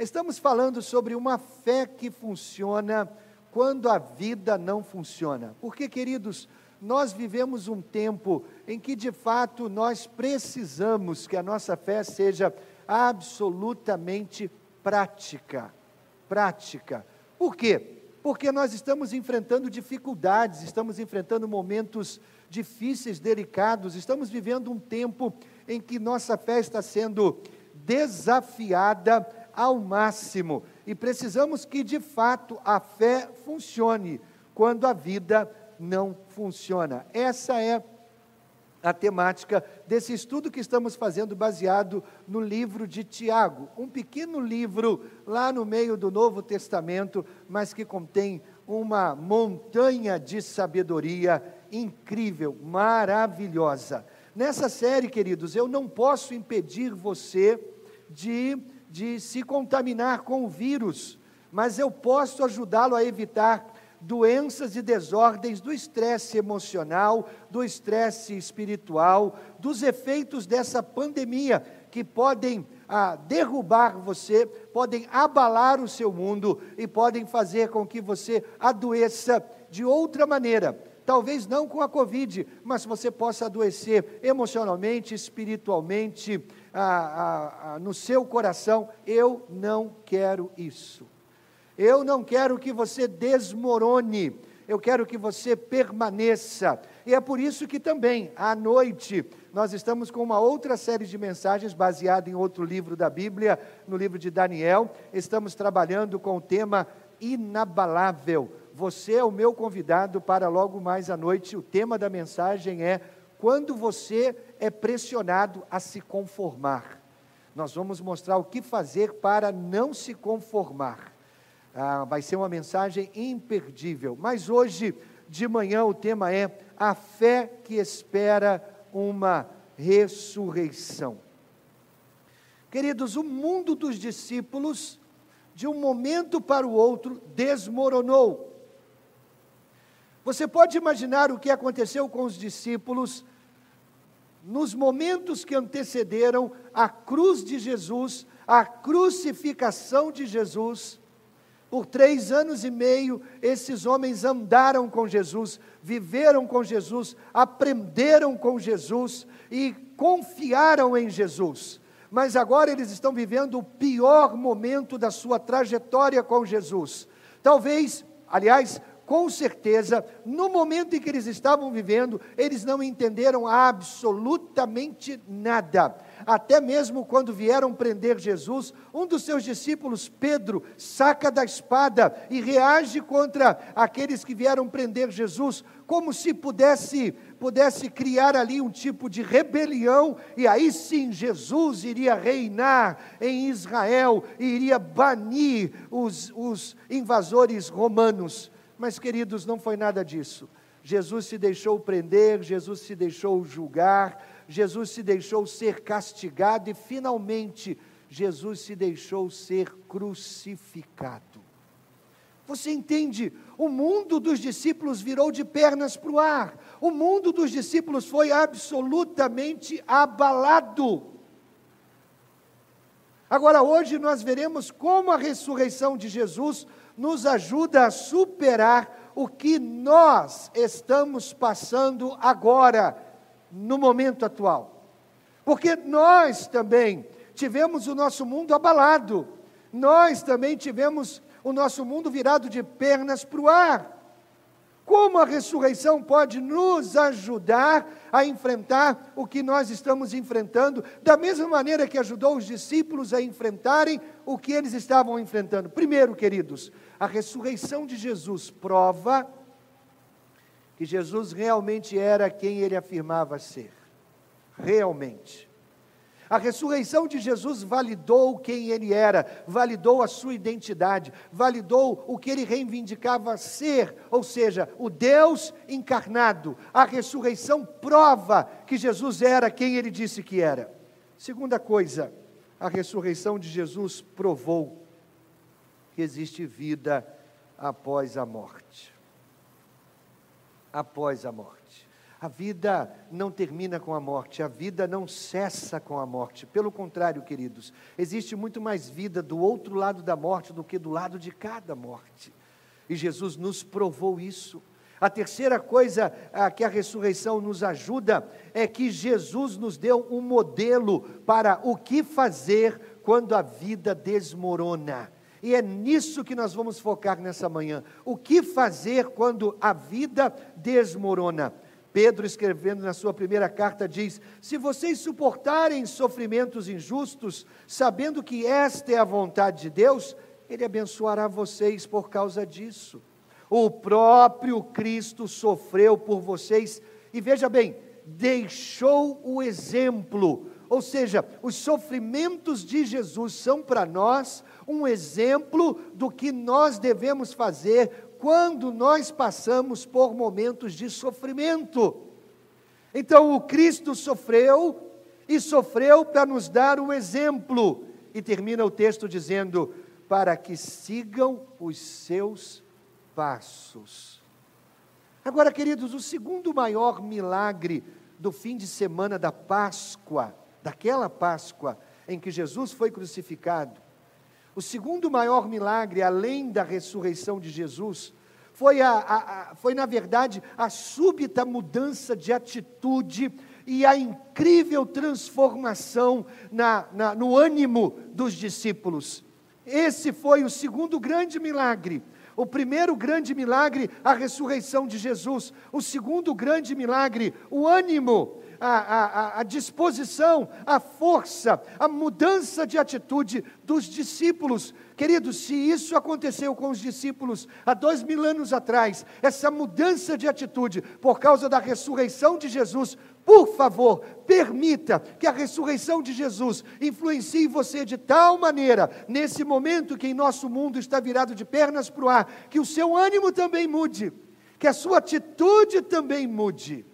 Estamos falando sobre uma fé que funciona quando a vida não funciona. Porque, queridos, nós vivemos um tempo em que de fato nós precisamos que a nossa fé seja absolutamente prática. Prática. Por quê? Porque nós estamos enfrentando dificuldades, estamos enfrentando momentos difíceis, delicados, estamos vivendo um tempo em que nossa fé está sendo desafiada ao máximo e precisamos que de fato a fé funcione quando a vida não funciona. Essa é a temática desse estudo que estamos fazendo baseado no livro de Tiago, um pequeno livro lá no meio do Novo Testamento, mas que contém uma montanha de sabedoria incrível, maravilhosa. Nessa série, queridos, eu não posso impedir você de, de se contaminar com o vírus, mas eu posso ajudá-lo a evitar doenças e desordens do estresse emocional, do estresse espiritual, dos efeitos dessa pandemia que podem ah, derrubar você, podem abalar o seu mundo e podem fazer com que você adoeça de outra maneira. Talvez não com a Covid, mas você possa adoecer emocionalmente, espiritualmente, no seu coração. Eu não quero isso. Eu não quero que você desmorone, eu quero que você permaneça. E é por isso que também, à noite, nós estamos com uma outra série de mensagens baseada em outro livro da Bíblia, no livro de Daniel. Estamos trabalhando com o tema inabalável. Você é o meu convidado para logo mais à noite. O tema da mensagem é quando você é pressionado a se conformar. Nós vamos mostrar o que fazer para não se conformar. Ah, vai ser uma mensagem imperdível. Mas hoje de manhã o tema é a fé que espera uma ressurreição. Queridos, o mundo dos discípulos, de um momento para o outro, desmoronou. Você pode imaginar o que aconteceu com os discípulos nos momentos que antecederam a cruz de Jesus, a crucificação de Jesus. Por três anos e meio, esses homens andaram com Jesus, viveram com Jesus, aprenderam com Jesus e confiaram em Jesus. Mas agora eles estão vivendo o pior momento da sua trajetória com Jesus. Talvez, aliás, com certeza, no momento em que eles estavam vivendo, eles não entenderam absolutamente nada. Até mesmo quando vieram prender Jesus, um dos seus discípulos, Pedro, saca da espada e reage contra aqueles que vieram prender Jesus, como se pudesse pudesse criar ali um tipo de rebelião, e aí sim Jesus iria reinar em Israel e iria banir os, os invasores romanos. Mas, queridos, não foi nada disso. Jesus se deixou prender, Jesus se deixou julgar, Jesus se deixou ser castigado e, finalmente, Jesus se deixou ser crucificado. Você entende? O mundo dos discípulos virou de pernas para o ar. O mundo dos discípulos foi absolutamente abalado. Agora, hoje, nós veremos como a ressurreição de Jesus nos ajuda a superar o que nós estamos passando agora, no momento atual. Porque nós também tivemos o nosso mundo abalado, nós também tivemos o nosso mundo virado de pernas para o ar. Como a ressurreição pode nos ajudar a enfrentar o que nós estamos enfrentando, da mesma maneira que ajudou os discípulos a enfrentarem o que eles estavam enfrentando? Primeiro, queridos, a ressurreição de Jesus prova que Jesus realmente era quem ele afirmava ser. Realmente. A ressurreição de Jesus validou quem ele era, validou a sua identidade, validou o que ele reivindicava ser, ou seja, o Deus encarnado. A ressurreição prova que Jesus era quem ele disse que era. Segunda coisa, a ressurreição de Jesus provou que existe vida após a morte. Após a morte. A vida não termina com a morte, a vida não cessa com a morte. Pelo contrário, queridos, existe muito mais vida do outro lado da morte do que do lado de cada morte. E Jesus nos provou isso. A terceira coisa a que a ressurreição nos ajuda é que Jesus nos deu um modelo para o que fazer quando a vida desmorona. E é nisso que nós vamos focar nessa manhã. O que fazer quando a vida desmorona? Pedro, escrevendo na sua primeira carta, diz: Se vocês suportarem sofrimentos injustos, sabendo que esta é a vontade de Deus, Ele abençoará vocês por causa disso. O próprio Cristo sofreu por vocês, e veja bem, deixou o exemplo, ou seja, os sofrimentos de Jesus são para nós um exemplo do que nós devemos fazer quando nós passamos por momentos de sofrimento. Então, o Cristo sofreu e sofreu para nos dar um exemplo. E termina o texto dizendo: para que sigam os seus passos. Agora, queridos, o segundo maior milagre do fim de semana da Páscoa, daquela Páscoa em que Jesus foi crucificado, o segundo maior milagre, além da ressurreição de Jesus, foi, a, a, a, foi na verdade a súbita mudança de atitude e a incrível transformação na, na, no ânimo dos discípulos. Esse foi o segundo grande milagre. O primeiro grande milagre, a ressurreição de Jesus. O segundo grande milagre, o ânimo a, a, a disposição, a força, a mudança de atitude dos discípulos. Queridos, se isso aconteceu com os discípulos há dois mil anos atrás, essa mudança de atitude por causa da ressurreição de Jesus, por favor, permita que a ressurreição de Jesus influencie você de tal maneira, nesse momento que em nosso mundo está virado de pernas para o ar, que o seu ânimo também mude, que a sua atitude também mude.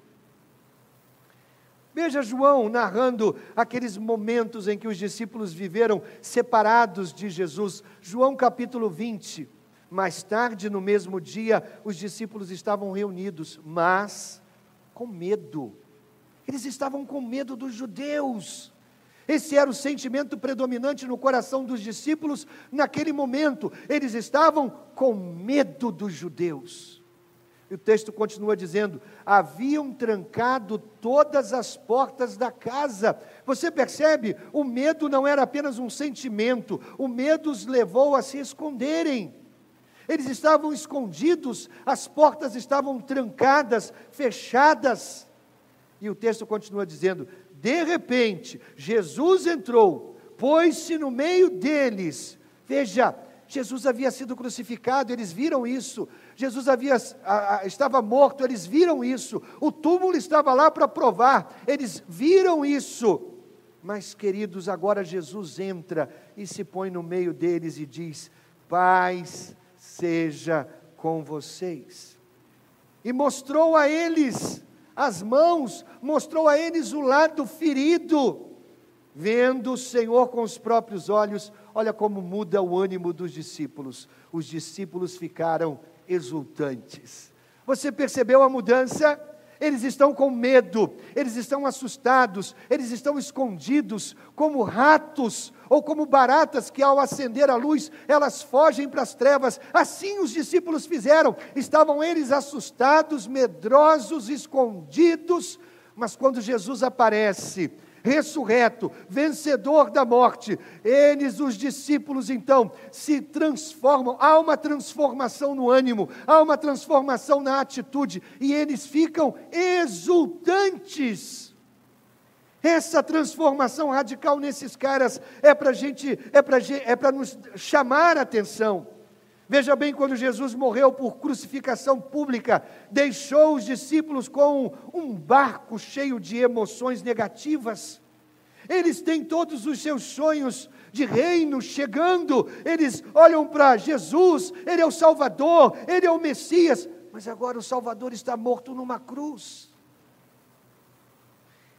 Veja João narrando aqueles momentos em que os discípulos viveram separados de Jesus. João capítulo 20. Mais tarde, no mesmo dia, os discípulos estavam reunidos, mas com medo. Eles estavam com medo dos judeus. Esse era o sentimento predominante no coração dos discípulos naquele momento. Eles estavam com medo dos judeus. E o texto continua dizendo: haviam trancado todas as portas da casa. Você percebe? O medo não era apenas um sentimento, o medo os levou a se esconderem. Eles estavam escondidos, as portas estavam trancadas, fechadas. E o texto continua dizendo: de repente, Jesus entrou, pôs-se no meio deles. Veja, Jesus havia sido crucificado, eles viram isso. Jesus havia, a, a, estava morto, eles viram isso. O túmulo estava lá para provar, eles viram isso. Mas, queridos, agora Jesus entra e se põe no meio deles e diz: Paz seja com vocês. E mostrou a eles as mãos, mostrou a eles o lado ferido. Vendo o Senhor com os próprios olhos, olha como muda o ânimo dos discípulos. Os discípulos ficaram exultantes. Você percebeu a mudança? Eles estão com medo, eles estão assustados, eles estão escondidos, como ratos ou como baratas que, ao acender a luz, elas fogem para as trevas. Assim os discípulos fizeram. Estavam eles assustados, medrosos, escondidos, mas quando Jesus aparece, ressurreto, vencedor da morte. Eles, os discípulos, então, se transformam, há uma transformação no ânimo, há uma transformação na atitude, e eles ficam exultantes. Essa transformação radical nesses caras é para gente, é para é para nos chamar a atenção. Veja bem, quando Jesus morreu por crucificação pública, deixou os discípulos com um barco cheio de emoções negativas. Eles têm todos os seus sonhos de reino chegando, eles olham para Jesus, Ele é o Salvador, Ele é o Messias, mas agora o Salvador está morto numa cruz.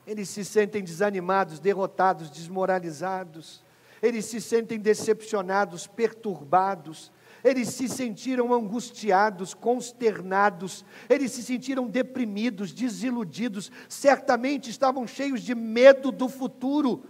Eles se sentem desanimados, derrotados, desmoralizados, eles se sentem decepcionados, perturbados, eles se sentiram angustiados, consternados, eles se sentiram deprimidos, desiludidos, certamente estavam cheios de medo do futuro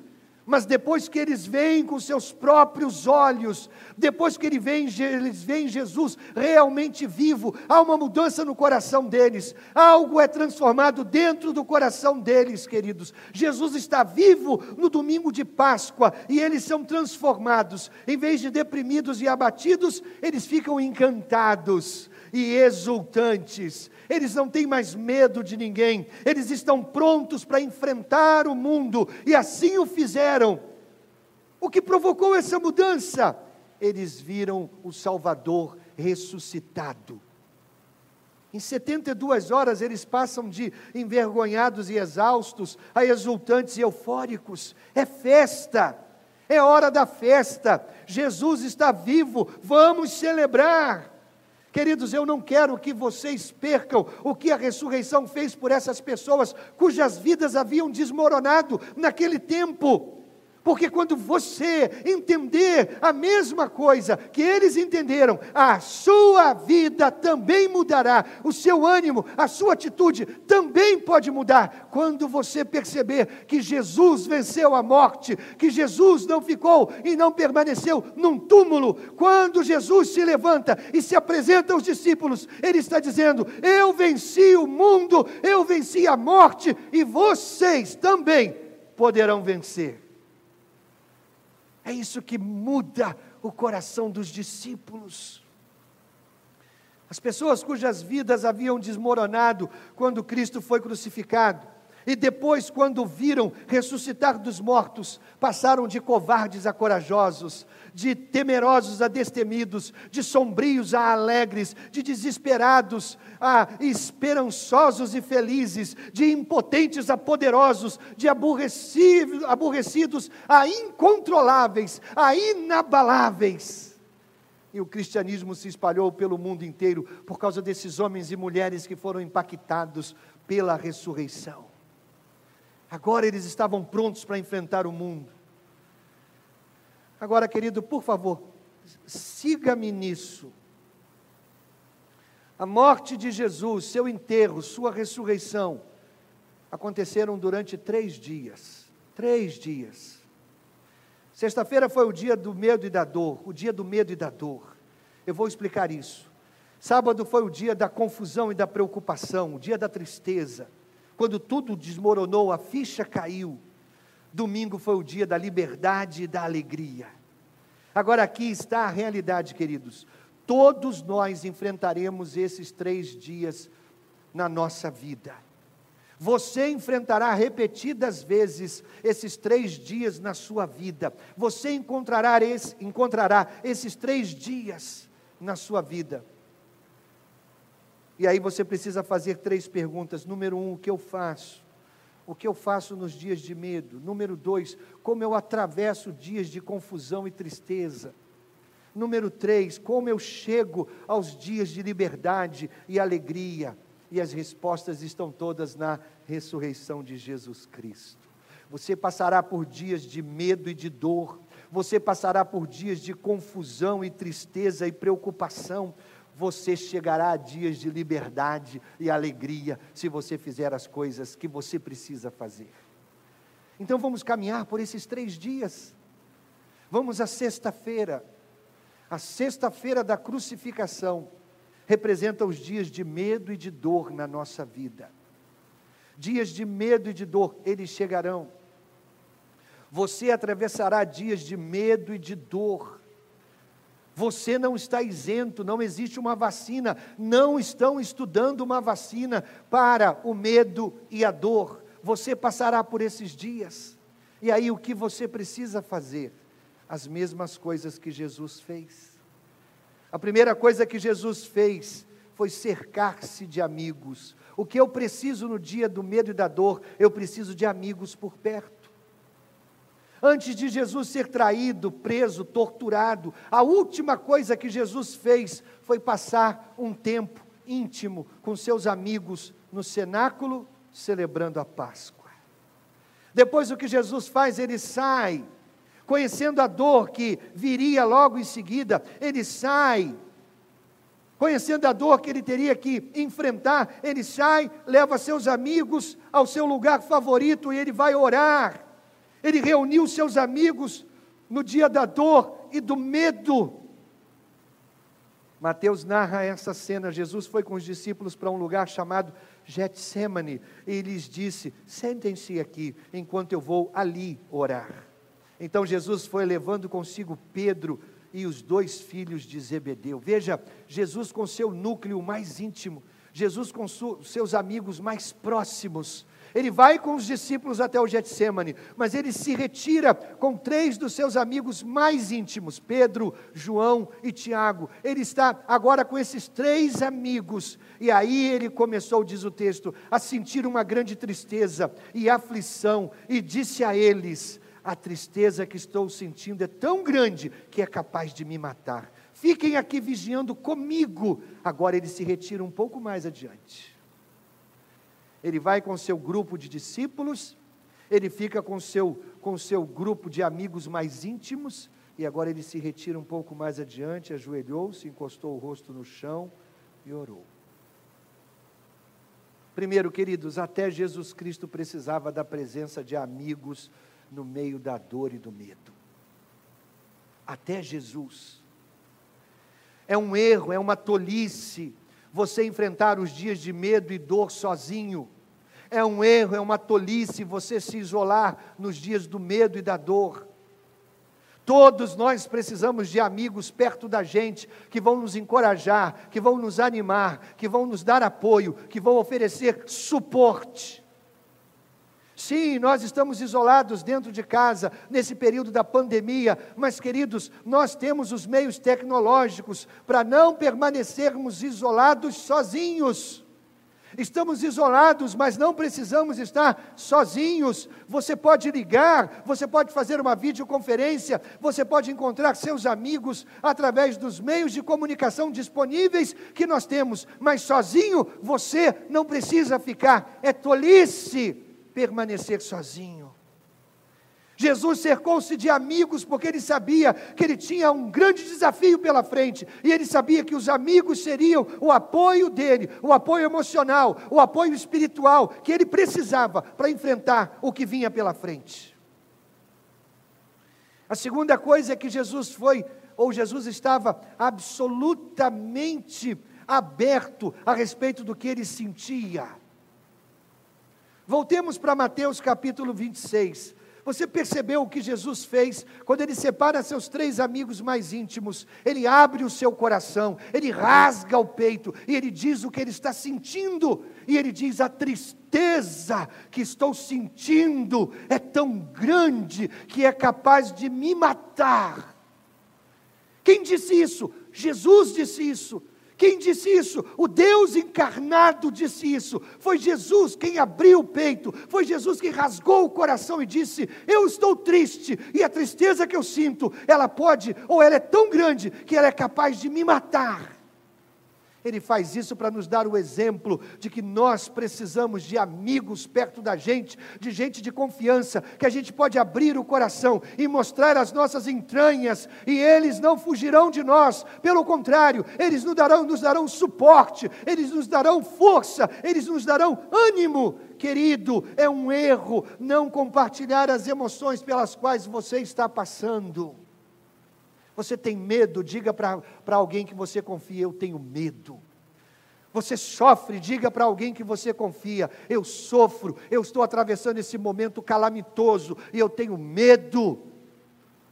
mas depois que eles veem com seus próprios olhos, depois que eles veem, eles veem Jesus realmente vivo, há uma mudança no coração deles, algo é transformado dentro do coração deles, queridos. Jesus está vivo no domingo de Páscoa e eles são transformados, em vez de deprimidos e abatidos, eles ficam encantados e exultantes. Eles não têm mais medo de ninguém, eles estão prontos para enfrentar o mundo e assim o fizeram. O que provocou essa mudança? Eles viram o Salvador ressuscitado. Em 72 horas eles passam de envergonhados e exaustos a exultantes e eufóricos. É festa, é hora da festa. Jesus está vivo, vamos celebrar. Queridos, eu não quero que vocês percam o que a ressurreição fez por essas pessoas cujas vidas haviam desmoronado naquele tempo. Porque quando você entender a mesma coisa que eles entenderam, a sua vida também mudará, o seu ânimo, a sua atitude também pode mudar. Quando você perceber que Jesus venceu a morte, que Jesus não ficou e não permaneceu num túmulo, quando Jesus se levanta e se apresenta aos discípulos, ele está dizendo: Eu venci o mundo, eu venci a morte e vocês também poderão vencer. É isso que muda o coração dos discípulos. As pessoas cujas vidas haviam desmoronado quando Cristo foi crucificado, e depois, quando viram ressuscitar dos mortos, passaram de covardes a corajosos, de temerosos a destemidos, de sombrios a alegres, de desesperados a esperançosos e felizes, de impotentes a poderosos, de aborrecidos a incontroláveis, a inabaláveis. E o cristianismo se espalhou pelo mundo inteiro por causa desses homens e mulheres que foram impactados pela ressurreição. Agora eles estavam prontos para enfrentar o mundo. Agora, querido, por favor, siga-me nisso. A morte de Jesus, seu enterro, sua ressurreição, aconteceram durante três dias. Três dias. Sexta-feira foi o dia do medo e da dor, o dia do medo e da dor. Eu vou explicar isso. Sábado foi o dia da confusão e da preocupação, o dia da tristeza, quando tudo desmoronou, a ficha caiu. Domingo foi o dia da liberdade e da alegria. Agora aqui está a realidade, queridos. Todos nós enfrentaremos esses três dias na nossa vida. Você enfrentará repetidas vezes esses três dias na sua vida. Você encontrará, esse, encontrará esses três dias na sua vida. E aí você precisa fazer três perguntas. Número um, o que eu faço? o que eu faço nos dias de medo. Número dois, como eu atravesso dias de confusão e tristeza. Número três, como eu chego aos dias de liberdade e alegria. E as respostas estão todas na ressurreição de Jesus Cristo. Você passará por dias de medo e de dor, você passará por dias de confusão e tristeza e preocupação, você chegará a dias de liberdade e alegria se você fizer as coisas que você precisa fazer. Então vamos caminhar por esses três dias. Vamos à sexta-feira. A sexta-feira da crucificação representa os dias de medo e de dor na nossa vida. Dias de medo e de dor, eles chegarão. Você atravessará dias de medo e de dor. Você não está isento, não existe uma vacina, não estão estudando uma vacina para o medo e a dor. Você passará por esses dias. E aí o que você precisa fazer? As mesmas coisas que Jesus fez. A primeira coisa que Jesus fez foi cercar-se de amigos. O que eu preciso no dia do medo e da dor, eu preciso de amigos por perto. Antes de Jesus ser traído, preso, torturado, a última coisa que Jesus fez foi passar um tempo íntimo com seus amigos no cenáculo, celebrando a Páscoa. Depois o que Jesus faz, ele sai conhecendo a dor que viria logo em seguida, ele sai. Conhecendo a dor que ele teria que enfrentar, ele sai, leva seus amigos ao seu lugar favorito e ele vai orar. Ele reuniu seus amigos no dia da dor e do medo. Mateus narra essa cena. Jesus foi com os discípulos para um lugar chamado Getsemane e lhes disse: Sentem-se aqui enquanto eu vou ali orar. Então Jesus foi levando consigo Pedro e os dois filhos de Zebedeu. Veja, Jesus com seu núcleo mais íntimo, Jesus com seus amigos mais próximos. Ele vai com os discípulos até o Getsemane, mas ele se retira com três dos seus amigos mais íntimos, Pedro, João e Tiago. Ele está agora com esses três amigos, e aí ele começou, diz o texto, a sentir uma grande tristeza e aflição, e disse a eles: A tristeza que estou sentindo é tão grande que é capaz de me matar. Fiquem aqui vigiando comigo. Agora ele se retira um pouco mais adiante ele vai com seu grupo de discípulos, ele fica com seu com seu grupo de amigos mais íntimos, e agora ele se retira um pouco mais adiante, ajoelhou-se, encostou o rosto no chão e orou. Primeiro, queridos, até Jesus Cristo precisava da presença de amigos no meio da dor e do medo. Até Jesus. É um erro, é uma tolice você enfrentar os dias de medo e dor sozinho. É um erro, é uma tolice você se isolar nos dias do medo e da dor. Todos nós precisamos de amigos perto da gente que vão nos encorajar, que vão nos animar, que vão nos dar apoio, que vão oferecer suporte. Sim, nós estamos isolados dentro de casa nesse período da pandemia, mas queridos, nós temos os meios tecnológicos para não permanecermos isolados sozinhos. Estamos isolados, mas não precisamos estar sozinhos. Você pode ligar, você pode fazer uma videoconferência, você pode encontrar seus amigos através dos meios de comunicação disponíveis que nós temos, mas sozinho você não precisa ficar. É tolice permanecer sozinho. Jesus cercou-se de amigos porque ele sabia que ele tinha um grande desafio pela frente, e ele sabia que os amigos seriam o apoio dele, o apoio emocional, o apoio espiritual que ele precisava para enfrentar o que vinha pela frente. A segunda coisa é que Jesus foi, ou Jesus estava absolutamente aberto a respeito do que ele sentia. Voltemos para Mateus capítulo 26. Você percebeu o que Jesus fez quando ele separa seus três amigos mais íntimos? Ele abre o seu coração, ele rasga o peito e ele diz o que ele está sentindo. E ele diz: A tristeza que estou sentindo é tão grande que é capaz de me matar. Quem disse isso? Jesus disse isso. Quem disse isso? O Deus encarnado disse isso. Foi Jesus quem abriu o peito, foi Jesus quem rasgou o coração e disse: Eu estou triste, e a tristeza que eu sinto, ela pode, ou ela é tão grande, que ela é capaz de me matar. Ele faz isso para nos dar o exemplo de que nós precisamos de amigos perto da gente, de gente de confiança, que a gente pode abrir o coração e mostrar as nossas entranhas, e eles não fugirão de nós, pelo contrário, eles nos darão, nos darão suporte, eles nos darão força, eles nos darão ânimo. Querido, é um erro não compartilhar as emoções pelas quais você está passando. Você tem medo? Diga para alguém que você confia: Eu tenho medo. Você sofre, diga para alguém que você confia: Eu sofro, eu estou atravessando esse momento calamitoso e eu tenho medo.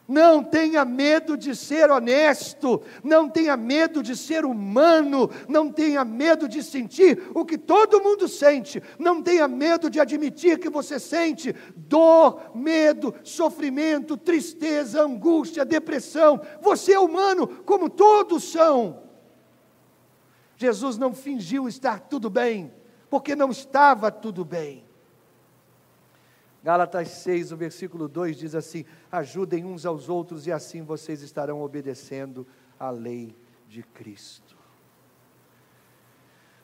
Não tenha medo de ser honesto, não tenha medo de ser humano, não tenha medo de sentir o que todo mundo sente, não tenha medo de admitir que você sente dor, medo, sofrimento, tristeza, angústia, depressão. Você é humano, como todos são. Jesus não fingiu estar tudo bem, porque não estava tudo bem. Gálatas 6, o versículo 2 diz assim: Ajudem uns aos outros e assim vocês estarão obedecendo à lei de Cristo.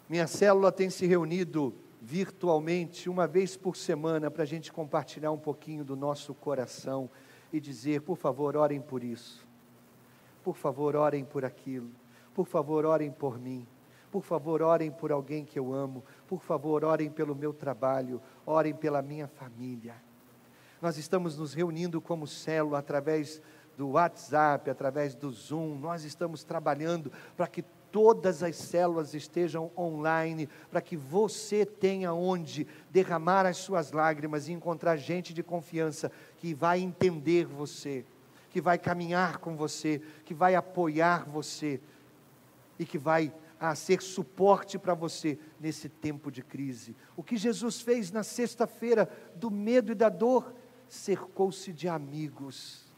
Minha célula tem se reunido virtualmente uma vez por semana para a gente compartilhar um pouquinho do nosso coração e dizer: por favor, orem por isso. Por favor, orem por aquilo. Por favor, orem por mim. Por favor, orem por alguém que eu amo. Por favor, orem pelo meu trabalho. Orem pela minha família. Nós estamos nos reunindo como célula através do WhatsApp, através do Zoom. Nós estamos trabalhando para que todas as células estejam online, para que você tenha onde derramar as suas lágrimas e encontrar gente de confiança que vai entender você, que vai caminhar com você, que vai apoiar você e que vai a ser suporte para você nesse tempo de crise. O que Jesus fez na sexta-feira do medo e da dor, cercou-se de amigos.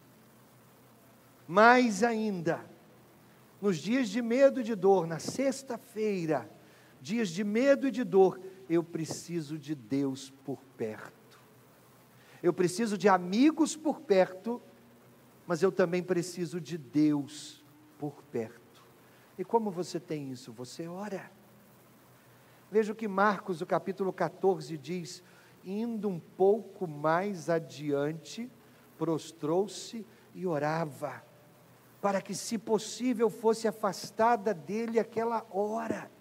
Mais ainda, nos dias de medo e de dor, na sexta-feira, dias de medo e de dor, eu preciso de Deus por perto. Eu preciso de amigos por perto, mas eu também preciso de Deus por perto. E como você tem isso? Você ora. Veja o que Marcos, o capítulo 14, diz: indo um pouco mais adiante, prostrou-se e orava para que, se possível, fosse afastada dele aquela hora.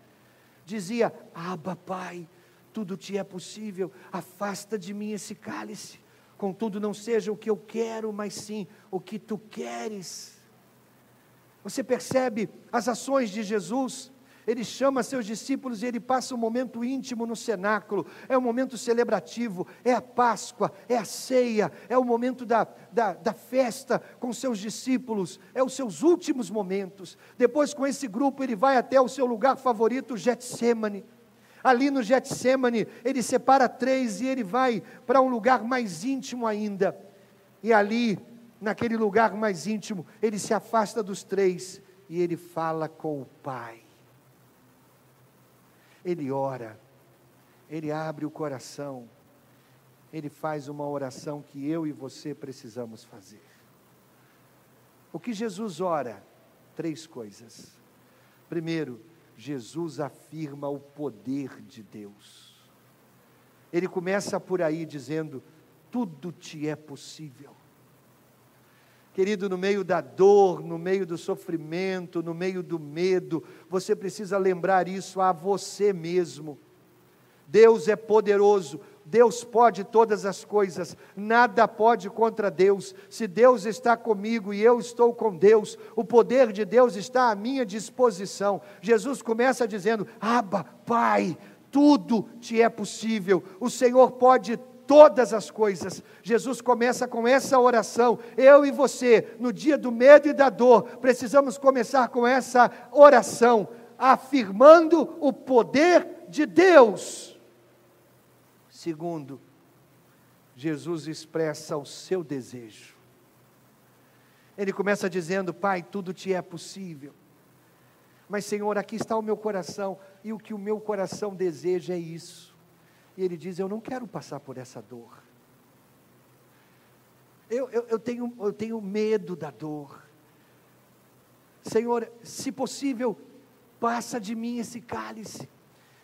Dizia: Abba, Pai, tudo te é possível, afasta de mim esse cálice. Contudo, não seja o que eu quero, mas sim o que tu queres. Você percebe as ações de Jesus? Ele chama seus discípulos e ele passa um momento íntimo no cenáculo, é um momento celebrativo, é a Páscoa, é a ceia, é o momento da, da, da, festa com seus discípulos, é os seus últimos momentos. Depois, com esse grupo, ele vai até o seu lugar favorito, Getsemane. Ali no Getsemane, ele separa três e ele vai para um lugar mais íntimo ainda. E ali, naquele lugar mais íntimo, ele se afasta dos três e ele fala com o Pai ele ora, ele abre o coração, ele faz uma oração que eu e você precisamos fazer. O que Jesus ora? Três coisas. Primeiro, Jesus afirma o poder de Deus. Ele começa por aí dizendo: tudo te é possível. Querido, no meio da dor, no meio do sofrimento, no meio do medo, você precisa lembrar isso a você mesmo. Deus é poderoso, Deus pode todas as coisas, nada pode contra Deus. Se Deus está comigo e eu estou com Deus, o poder de Deus está à minha disposição. Jesus começa dizendo: Abba, Pai, tudo te é possível. O Senhor pode todas as coisas. Jesus começa com essa oração. Eu e você, no dia do medo e da dor, precisamos começar com essa oração, afirmando o poder de Deus. Segundo, Jesus expressa o seu desejo. Ele começa dizendo: Pai, tudo te é possível. Mas, Senhor, aqui está o meu coração, e o que o meu coração deseja é isso e ele diz: Eu não quero passar por essa dor. Eu, eu, eu, tenho, eu tenho medo da dor. Senhor, se possível, passa de mim esse cálice.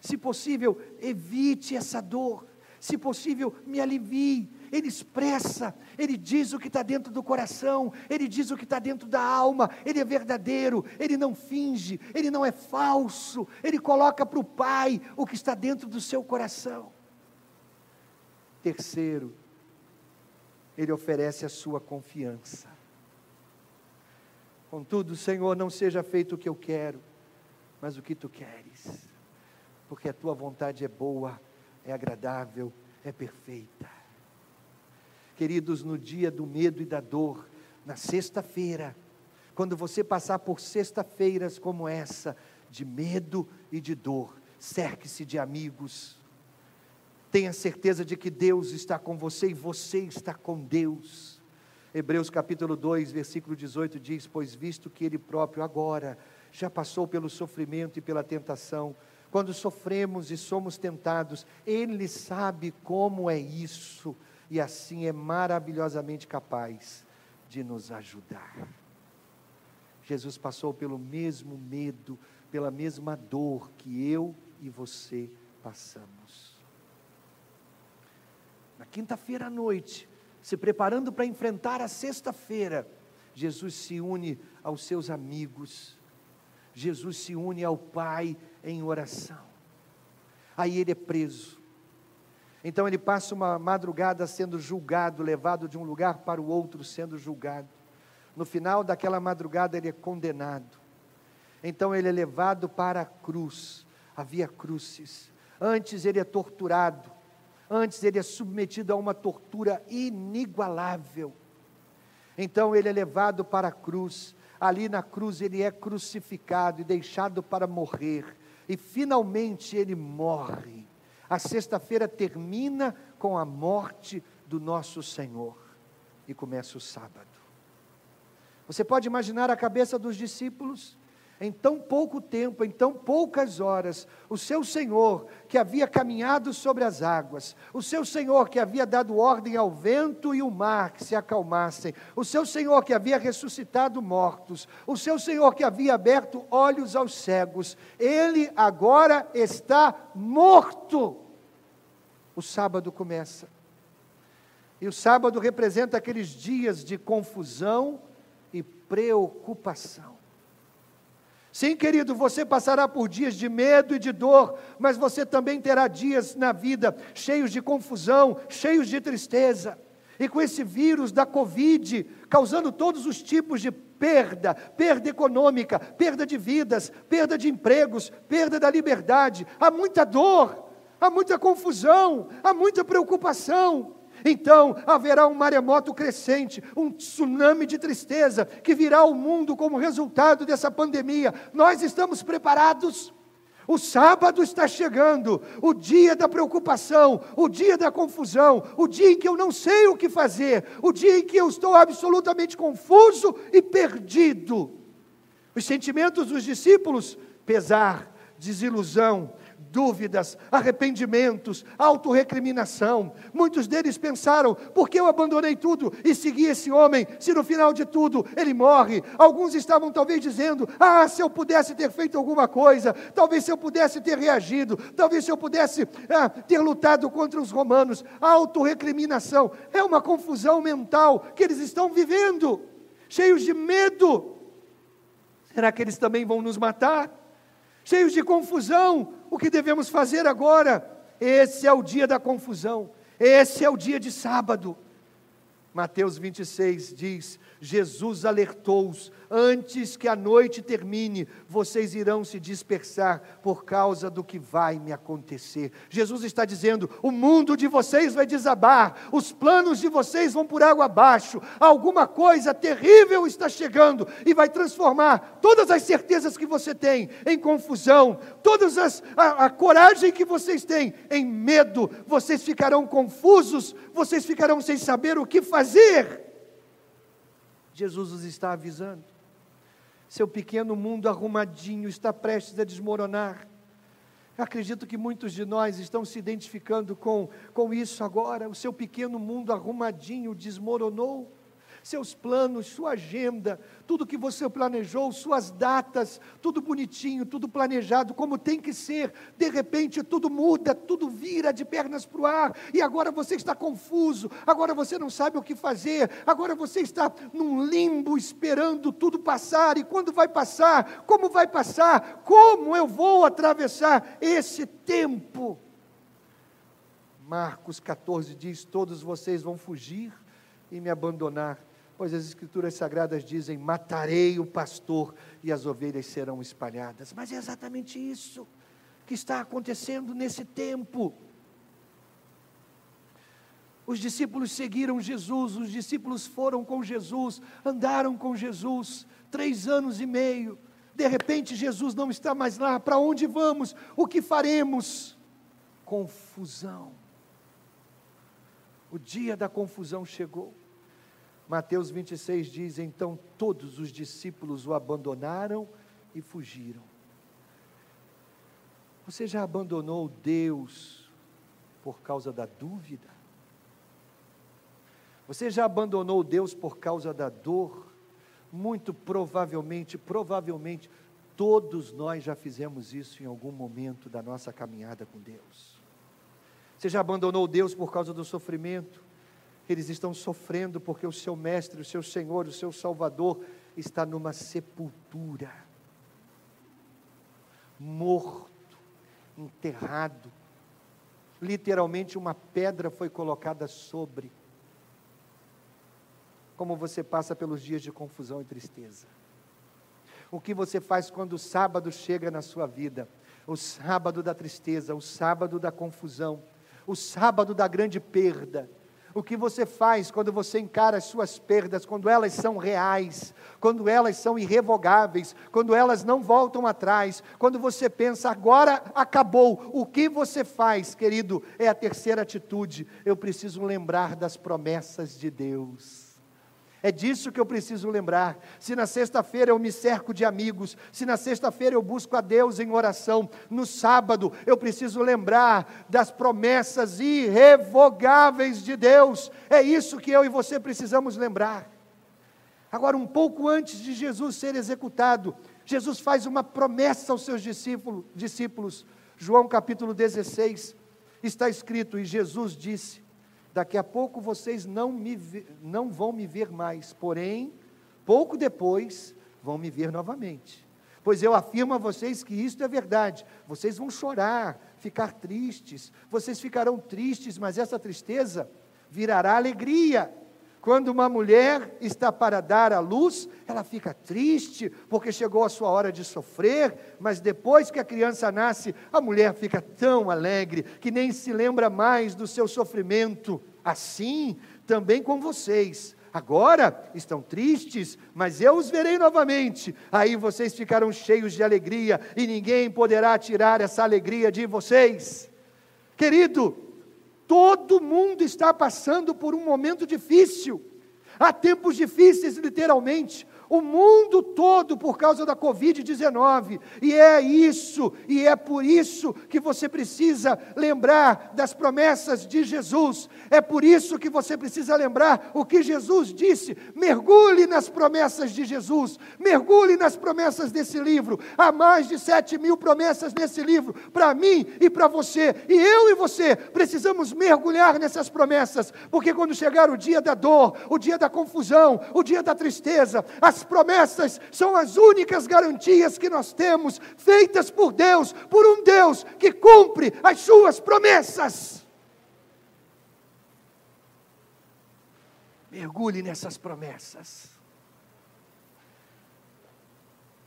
Se possível, evite essa dor. Se possível, me alivie. Ele expressa, ele diz o que está dentro do coração, ele diz o que está dentro da alma, ele é verdadeiro, ele não finge, ele não é falso, ele coloca para o Pai o que está dentro do seu coração. Terceiro, ele oferece a sua confiança. Contudo, Senhor, não seja feito o que eu quero, mas o que tu queres, porque a tua vontade é boa, é agradável, é perfeita. Queridos, no dia do medo e da dor, na sexta-feira, quando você passar por sexta-feiras como essa, de medo e de dor, cerque-se de amigos, Tenha certeza de que Deus está com você e você está com Deus. Hebreus capítulo 2, versículo 18 diz: Pois visto que Ele próprio agora já passou pelo sofrimento e pela tentação, quando sofremos e somos tentados, Ele sabe como é isso e assim é maravilhosamente capaz de nos ajudar. Jesus passou pelo mesmo medo, pela mesma dor que eu e você passamos. Na quinta-feira à noite, se preparando para enfrentar a sexta-feira, Jesus se une aos seus amigos, Jesus se une ao Pai em oração. Aí ele é preso. Então ele passa uma madrugada sendo julgado, levado de um lugar para o outro sendo julgado. No final daquela madrugada ele é condenado. Então ele é levado para a cruz, havia crucis. Antes ele é torturado, antes ele é submetido a uma tortura inigualável. Então ele é levado para a cruz, ali na cruz ele é crucificado e deixado para morrer, e finalmente ele morre. A sexta-feira termina com a morte do nosso Senhor e começa o sábado. Você pode imaginar a cabeça dos discípulos? Em tão pouco tempo, em tão poucas horas, o seu Senhor que havia caminhado sobre as águas, o seu Senhor que havia dado ordem ao vento e o mar que se acalmassem, o seu Senhor que havia ressuscitado mortos, o seu Senhor que havia aberto olhos aos cegos, ele agora está morto. O sábado começa. E o sábado representa aqueles dias de confusão e preocupação. Sim, querido, você passará por dias de medo e de dor, mas você também terá dias na vida cheios de confusão, cheios de tristeza. E com esse vírus da Covid, causando todos os tipos de perda, perda econômica, perda de vidas, perda de empregos, perda da liberdade, há muita dor, há muita confusão, há muita preocupação. Então haverá um maremoto crescente, um tsunami de tristeza que virá ao mundo como resultado dessa pandemia. Nós estamos preparados. O sábado está chegando, o dia da preocupação, o dia da confusão, o dia em que eu não sei o que fazer, o dia em que eu estou absolutamente confuso e perdido. Os sentimentos dos discípulos: pesar, desilusão, dúvidas, arrependimentos, autorrecriminação. Muitos deles pensaram: por que eu abandonei tudo e segui esse homem, se no final de tudo ele morre? Alguns estavam talvez dizendo: ah, se eu pudesse ter feito alguma coisa, talvez se eu pudesse ter reagido, talvez se eu pudesse ah, ter lutado contra os romanos. Autorrecriminação é uma confusão mental que eles estão vivendo, cheios de medo. Será que eles também vão nos matar? Cheios de confusão. O que devemos fazer agora? Esse é o dia da confusão, esse é o dia de sábado. Mateus 26 diz: Jesus alertou-os antes que a noite termine, vocês irão se dispersar por causa do que vai me acontecer. Jesus está dizendo: o mundo de vocês vai desabar, os planos de vocês vão por água abaixo, alguma coisa terrível está chegando e vai transformar todas as certezas que você tem em confusão, todas as a, a coragem que vocês têm em medo, vocês ficarão confusos, vocês ficarão sem saber o que fazer. Jesus os está avisando. Seu pequeno mundo arrumadinho está prestes a desmoronar. Acredito que muitos de nós estão se identificando com, com isso agora. O seu pequeno mundo arrumadinho desmoronou seus planos, sua agenda, tudo que você planejou, suas datas, tudo bonitinho, tudo planejado, como tem que ser. De repente tudo muda, tudo vira de pernas para o ar, e agora você está confuso, agora você não sabe o que fazer, agora você está num limbo esperando tudo passar, e quando vai passar? Como vai passar? Como eu vou atravessar esse tempo? Marcos 14 diz: Todos vocês vão fugir e me abandonar pois as Escrituras Sagradas dizem: matarei o pastor e as ovelhas serão espalhadas. Mas é exatamente isso que está acontecendo nesse tempo. Os discípulos seguiram Jesus, os discípulos foram com Jesus, andaram com Jesus três anos e meio. De repente, Jesus não está mais lá. Para onde vamos? O que faremos? Confusão. O dia da confusão chegou. Mateus 26 diz: Então todos os discípulos o abandonaram e fugiram. Você já abandonou Deus por causa da dúvida? Você já abandonou Deus por causa da dor? Muito provavelmente, provavelmente, todos nós já fizemos isso em algum momento da nossa caminhada com Deus. Você já abandonou Deus por causa do sofrimento? Eles estão sofrendo porque o seu mestre, o seu Senhor, o seu Salvador está numa sepultura, morto, enterrado. Literalmente, uma pedra foi colocada sobre. Como você passa pelos dias de confusão e tristeza. O que você faz quando o sábado chega na sua vida? O sábado da tristeza, o sábado da confusão, o sábado da grande perda o que você faz quando você encara as suas perdas, quando elas são reais, quando elas são irrevogáveis, quando elas não voltam atrás, quando você pensa, agora acabou, o que você faz, querido, é a terceira atitude. Eu preciso lembrar das promessas de Deus. É disso que eu preciso lembrar. Se na sexta-feira eu me cerco de amigos, se na sexta-feira eu busco a Deus em oração, no sábado eu preciso lembrar das promessas irrevogáveis de Deus. É isso que eu e você precisamos lembrar. Agora, um pouco antes de Jesus ser executado, Jesus faz uma promessa aos seus discípulos. discípulos. João capítulo 16, está escrito: E Jesus disse: Daqui a pouco vocês não, me, não vão me ver mais, porém, pouco depois, vão me ver novamente. Pois eu afirmo a vocês que isto é verdade. Vocês vão chorar, ficar tristes, vocês ficarão tristes, mas essa tristeza virará alegria. Quando uma mulher está para dar à luz, ela fica triste, porque chegou a sua hora de sofrer, mas depois que a criança nasce, a mulher fica tão alegre que nem se lembra mais do seu sofrimento. Assim também com vocês. Agora estão tristes, mas eu os verei novamente. Aí vocês ficarão cheios de alegria e ninguém poderá tirar essa alegria de vocês. Querido, Todo mundo está passando por um momento difícil. Há tempos difíceis, literalmente o mundo todo por causa da Covid-19. E é isso, e é por isso que você precisa lembrar das promessas de Jesus. É por isso que você precisa lembrar o que Jesus disse. Mergulhe nas promessas de Jesus, mergulhe nas promessas desse livro. Há mais de sete mil promessas nesse livro, para mim e para você. E eu e você precisamos mergulhar nessas promessas, porque quando chegar o dia da dor, o dia da confusão, o dia da tristeza, as as promessas são as únicas garantias que nós temos, feitas por Deus, por um Deus que cumpre as suas promessas. Mergulhe nessas promessas.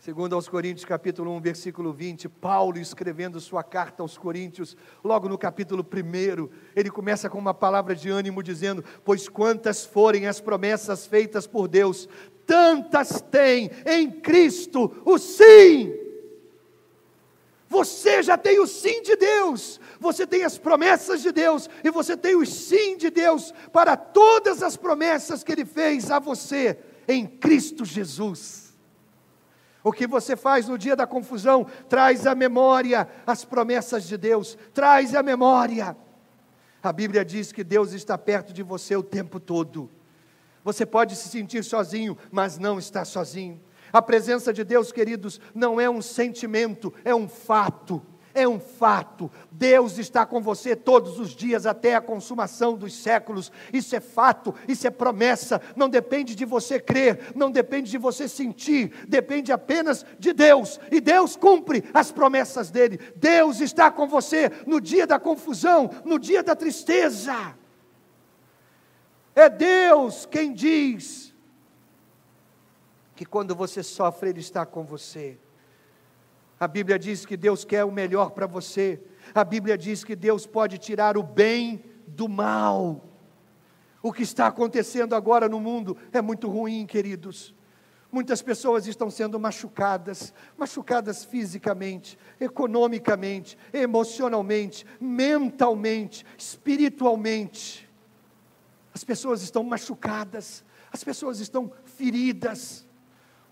Segundo aos Coríntios, capítulo 1, versículo 20, Paulo escrevendo sua carta aos Coríntios, logo no capítulo 1, ele começa com uma palavra de ânimo dizendo: "Pois quantas forem as promessas feitas por Deus, tantas tem em Cristo o sim. Você já tem o sim de Deus, você tem as promessas de Deus e você tem o sim de Deus para todas as promessas que Ele fez a você em Cristo Jesus. O que você faz no dia da confusão traz à memória as promessas de Deus, traz à memória. A Bíblia diz que Deus está perto de você o tempo todo. Você pode se sentir sozinho, mas não está sozinho. A presença de Deus, queridos, não é um sentimento, é um fato. É um fato. Deus está com você todos os dias até a consumação dos séculos. Isso é fato, isso é promessa. Não depende de você crer, não depende de você sentir, depende apenas de Deus. E Deus cumpre as promessas dele. Deus está com você no dia da confusão, no dia da tristeza. É Deus quem diz que quando você sofre, Ele está com você. A Bíblia diz que Deus quer o melhor para você. A Bíblia diz que Deus pode tirar o bem do mal. O que está acontecendo agora no mundo é muito ruim, queridos. Muitas pessoas estão sendo machucadas, machucadas fisicamente, economicamente, emocionalmente, mentalmente, espiritualmente. As pessoas estão machucadas, as pessoas estão feridas.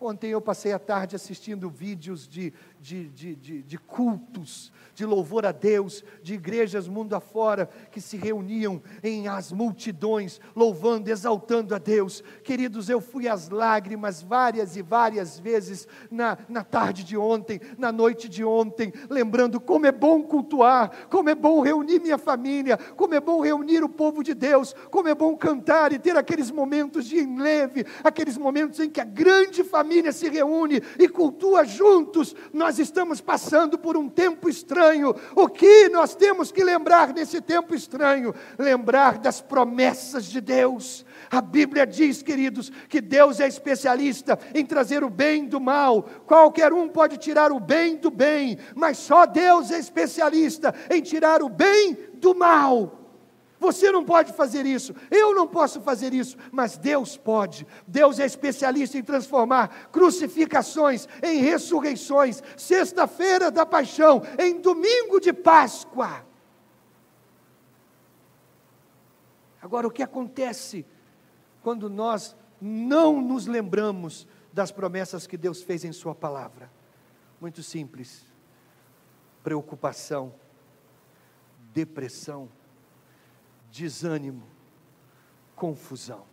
Ontem eu passei a tarde assistindo vídeos de, de, de, de, de cultos de louvor a Deus, de igrejas mundo afora que se reuniam em as multidões, louvando, exaltando a Deus. Queridos, eu fui às lágrimas várias e várias vezes na, na tarde de ontem, na noite de ontem, lembrando como é bom cultuar, como é bom reunir minha família, como é bom reunir o povo de Deus, como é bom cantar e ter aqueles momentos de enleve, aqueles momentos em que a grande família se reúne e cultua juntos. Nós estamos passando por um tempo estranho. O que nós temos que lembrar nesse tempo estranho? Lembrar das promessas de Deus. A Bíblia diz, queridos, que Deus é especialista em trazer o bem do mal. Qualquer um pode tirar o bem do bem, mas só Deus é especialista em tirar o bem do mal. Você não pode fazer isso, eu não posso fazer isso, mas Deus pode. Deus é especialista em transformar crucificações em ressurreições, sexta-feira da paixão em domingo de Páscoa. Agora, o que acontece quando nós não nos lembramos das promessas que Deus fez em Sua palavra? Muito simples: preocupação, depressão desânimo, confusão.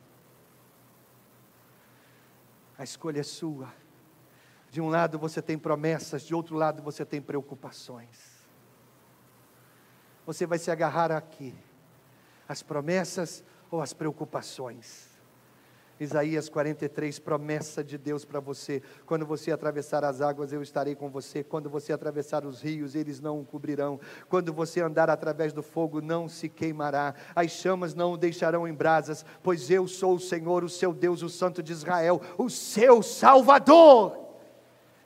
A escolha é sua. De um lado você tem promessas, de outro lado você tem preocupações. Você vai se agarrar aqui, as promessas ou as preocupações. Isaías 43, promessa de Deus para você. Quando você atravessar as águas, eu estarei com você. Quando você atravessar os rios, eles não o cobrirão. Quando você andar através do fogo, não se queimará. As chamas não o deixarão em brasas, pois eu sou o Senhor, o seu Deus, o Santo de Israel, o seu Salvador.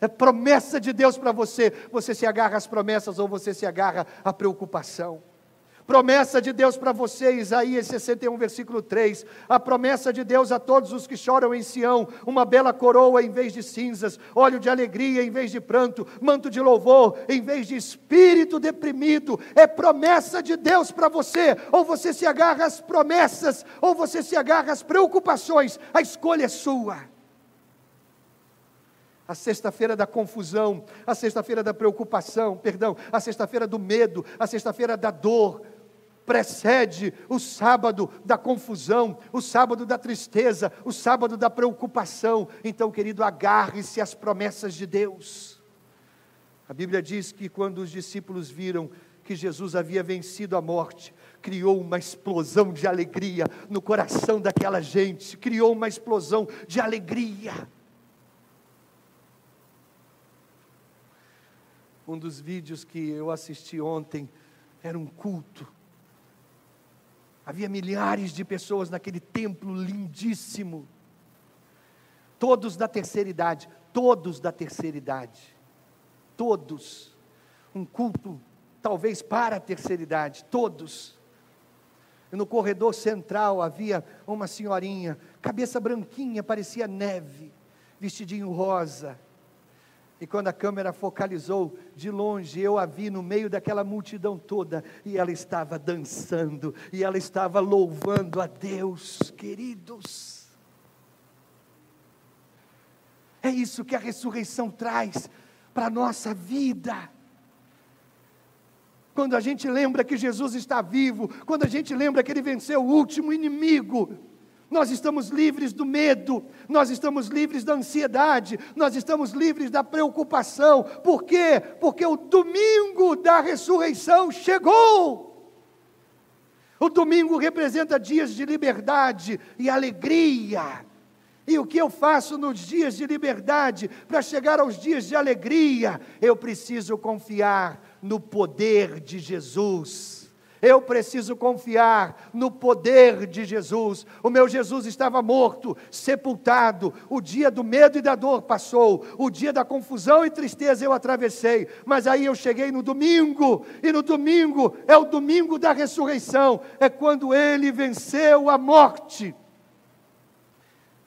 É promessa de Deus para você. Você se agarra às promessas ou você se agarra à preocupação. Promessa de Deus para você, Isaías 61, versículo 3. A promessa de Deus a todos os que choram em Sião: uma bela coroa em vez de cinzas, óleo de alegria em vez de pranto, manto de louvor em vez de espírito deprimido. É promessa de Deus para você. Ou você se agarra às promessas, ou você se agarra às preocupações. A escolha é sua a sexta-feira da confusão, a sexta-feira da preocupação, perdão, a sexta-feira do medo, a sexta-feira da dor, precede o sábado da confusão, o sábado da tristeza, o sábado da preocupação. Então, querido, agarre-se às promessas de Deus. A Bíblia diz que quando os discípulos viram que Jesus havia vencido a morte, criou uma explosão de alegria no coração daquela gente, criou uma explosão de alegria. Um dos vídeos que eu assisti ontem era um culto Havia milhares de pessoas naquele templo lindíssimo. Todos da terceira idade, todos da terceira idade. Todos. Um culto, talvez para a terceira idade, todos. E no corredor central havia uma senhorinha, cabeça branquinha, parecia neve, vestidinho rosa e quando a câmera focalizou de longe, eu a vi no meio daquela multidão toda, e ela estava dançando, e ela estava louvando a Deus, queridos. É isso que a ressurreição traz para a nossa vida. Quando a gente lembra que Jesus está vivo, quando a gente lembra que ele venceu o último inimigo, nós estamos livres do medo, nós estamos livres da ansiedade, nós estamos livres da preocupação. Por quê? Porque o domingo da ressurreição chegou. O domingo representa dias de liberdade e alegria. E o que eu faço nos dias de liberdade para chegar aos dias de alegria? Eu preciso confiar no poder de Jesus. Eu preciso confiar no poder de Jesus. O meu Jesus estava morto, sepultado. O dia do medo e da dor passou. O dia da confusão e tristeza eu atravessei. Mas aí eu cheguei no domingo. E no domingo é o domingo da ressurreição. É quando ele venceu a morte.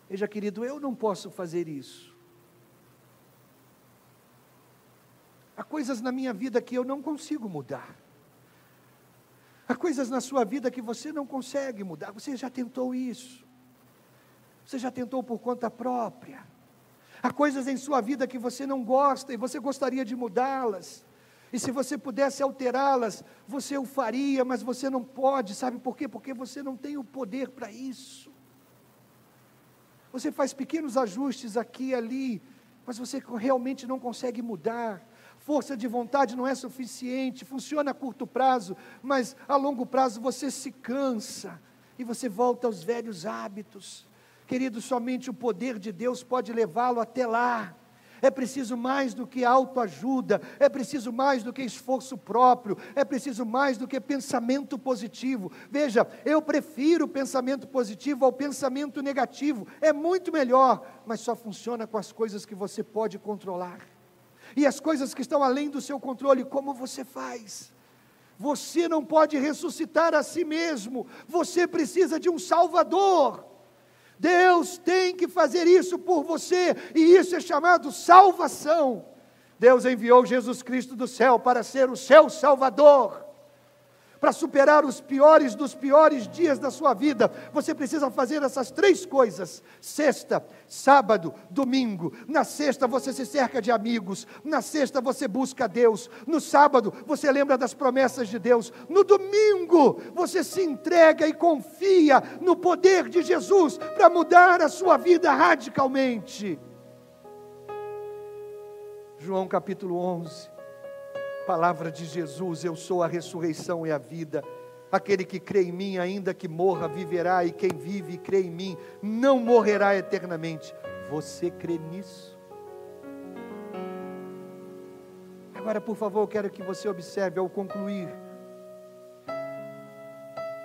Veja, querido, eu não posso fazer isso. Há coisas na minha vida que eu não consigo mudar. Há coisas na sua vida que você não consegue mudar. Você já tentou isso. Você já tentou por conta própria. Há coisas em sua vida que você não gosta e você gostaria de mudá-las. E se você pudesse alterá-las, você o faria, mas você não pode, sabe por quê? Porque você não tem o poder para isso. Você faz pequenos ajustes aqui e ali, mas você realmente não consegue mudar. Força de vontade não é suficiente, funciona a curto prazo, mas a longo prazo você se cansa e você volta aos velhos hábitos. Querido, somente o poder de Deus pode levá-lo até lá. É preciso mais do que autoajuda, é preciso mais do que esforço próprio, é preciso mais do que pensamento positivo. Veja, eu prefiro o pensamento positivo ao pensamento negativo, é muito melhor, mas só funciona com as coisas que você pode controlar. E as coisas que estão além do seu controle, como você faz? Você não pode ressuscitar a si mesmo, você precisa de um Salvador. Deus tem que fazer isso por você, e isso é chamado salvação. Deus enviou Jesus Cristo do céu para ser o seu Salvador para superar os piores dos piores dias da sua vida, você precisa fazer essas três coisas: sexta, sábado, domingo. Na sexta você se cerca de amigos, na sexta você busca Deus, no sábado você lembra das promessas de Deus, no domingo você se entrega e confia no poder de Jesus para mudar a sua vida radicalmente. João capítulo 11. Palavra de Jesus, eu sou a ressurreição e a vida. Aquele que crê em mim, ainda que morra, viverá, e quem vive e crê em mim, não morrerá eternamente. Você crê nisso? Agora, por favor, eu quero que você observe ao concluir.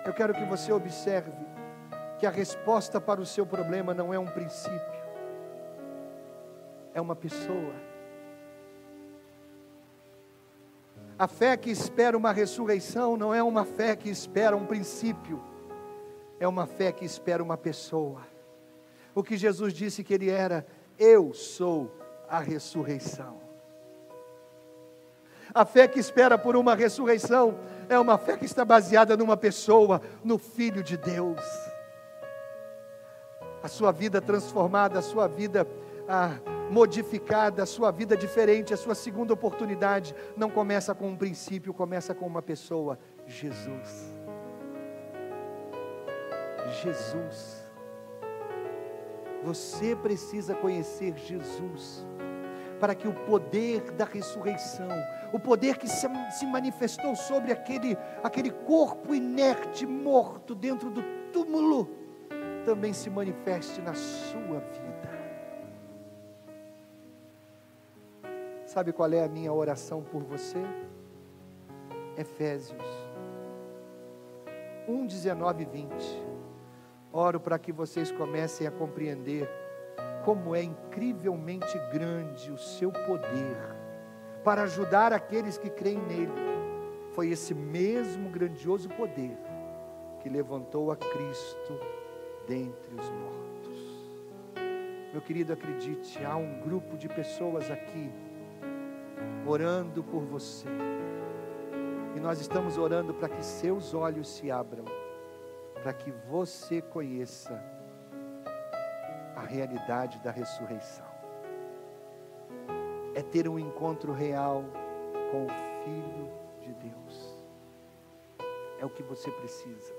Eu quero que você observe que a resposta para o seu problema não é um princípio, é uma pessoa. A fé que espera uma ressurreição não é uma fé que espera um princípio, é uma fé que espera uma pessoa. O que Jesus disse que Ele era, eu sou a ressurreição. A fé que espera por uma ressurreição é uma fé que está baseada numa pessoa, no Filho de Deus. A sua vida transformada, a sua vida ah, modificada, a sua vida diferente, a sua segunda oportunidade não começa com um princípio, começa com uma pessoa, Jesus. Jesus. Você precisa conhecer Jesus para que o poder da ressurreição, o poder que se manifestou sobre aquele, aquele corpo inerte, morto dentro do túmulo, também se manifeste na sua vida. Sabe qual é a minha oração por você? Efésios 1, 19 e 20. Oro para que vocês comecem a compreender como é incrivelmente grande o seu poder para ajudar aqueles que creem nele. Foi esse mesmo grandioso poder que levantou a Cristo dentre os mortos. Meu querido, acredite, há um grupo de pessoas aqui orando por você. E nós estamos orando para que seus olhos se abram, para que você conheça a realidade da ressurreição. É ter um encontro real com o Filho de Deus. É o que você precisa,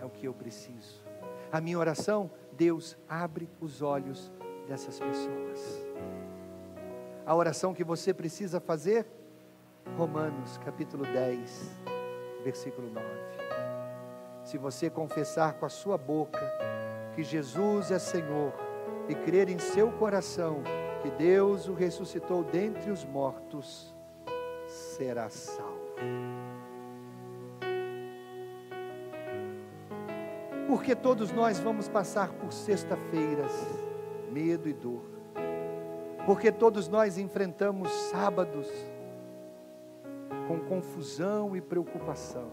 é o que eu preciso. A minha oração, Deus abre os olhos dessas pessoas a oração que você precisa fazer? Romanos capítulo 10, versículo 9. Se você confessar com a sua boca que Jesus é Senhor e crer em seu coração que Deus o ressuscitou dentre os mortos, será salvo. Porque todos nós vamos passar por sexta-feiras, medo e dor porque todos nós enfrentamos sábados com confusão e preocupação.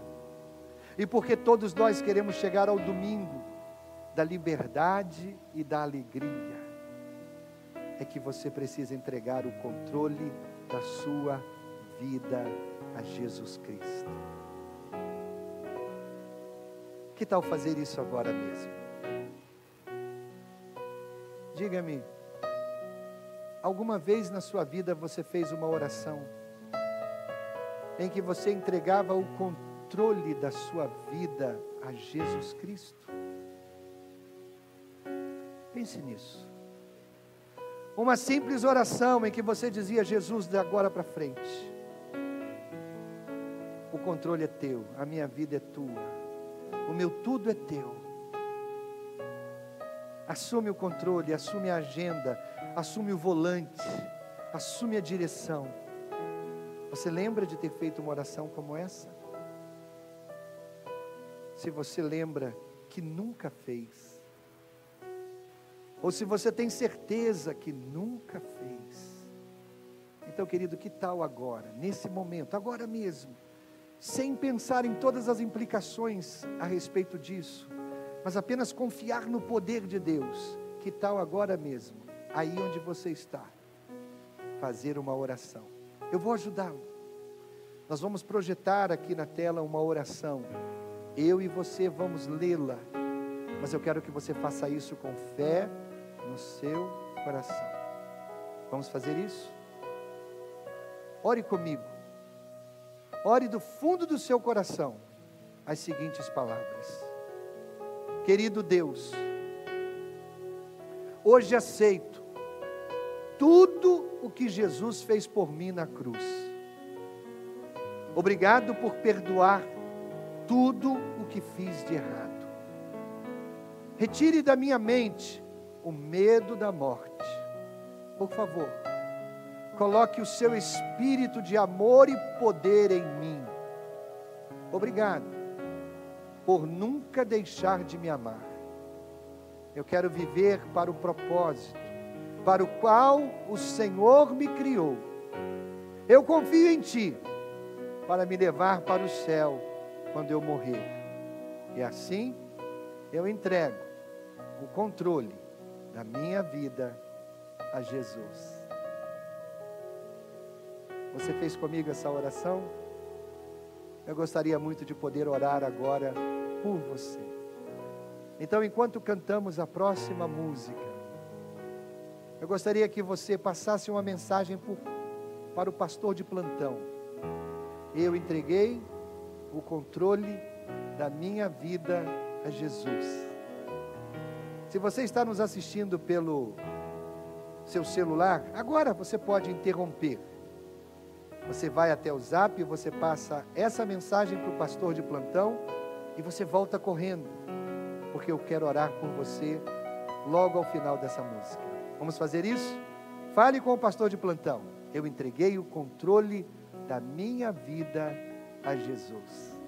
E porque todos nós queremos chegar ao domingo da liberdade e da alegria. É que você precisa entregar o controle da sua vida a Jesus Cristo. Que tal fazer isso agora mesmo? Diga-me, Alguma vez na sua vida você fez uma oração em que você entregava o controle da sua vida a Jesus Cristo? Pense nisso. Uma simples oração em que você dizia: Jesus, de agora para frente, o controle é teu, a minha vida é tua, o meu tudo é teu. Assume o controle, assume a agenda, assume o volante, assume a direção. Você lembra de ter feito uma oração como essa? Se você lembra que nunca fez, ou se você tem certeza que nunca fez, então, querido, que tal agora, nesse momento, agora mesmo, sem pensar em todas as implicações a respeito disso, mas apenas confiar no poder de Deus, que tal agora mesmo, aí onde você está, fazer uma oração. Eu vou ajudá-lo. Nós vamos projetar aqui na tela uma oração. Eu e você vamos lê-la. Mas eu quero que você faça isso com fé no seu coração. Vamos fazer isso? Ore comigo. Ore do fundo do seu coração as seguintes palavras: Querido Deus, hoje aceito tudo o que Jesus fez por mim na cruz. Obrigado por perdoar tudo o que fiz de errado. Retire da minha mente o medo da morte. Por favor, coloque o seu espírito de amor e poder em mim. Obrigado por nunca deixar de me amar. Eu quero viver para o propósito para o qual o Senhor me criou. Eu confio em Ti para me levar para o céu quando eu morrer. E assim eu entrego o controle da minha vida a Jesus. Você fez comigo essa oração? Eu gostaria muito de poder orar agora por você. Então, enquanto cantamos a próxima música, eu gostaria que você passasse uma mensagem por, para o pastor de plantão. Eu entreguei o controle da minha vida a Jesus. Se você está nos assistindo pelo seu celular, agora você pode interromper. Você vai até o zap, você passa essa mensagem para o pastor de plantão e você volta correndo, porque eu quero orar por você logo ao final dessa música. Vamos fazer isso? Fale com o pastor de plantão. Eu entreguei o controle da minha vida a Jesus.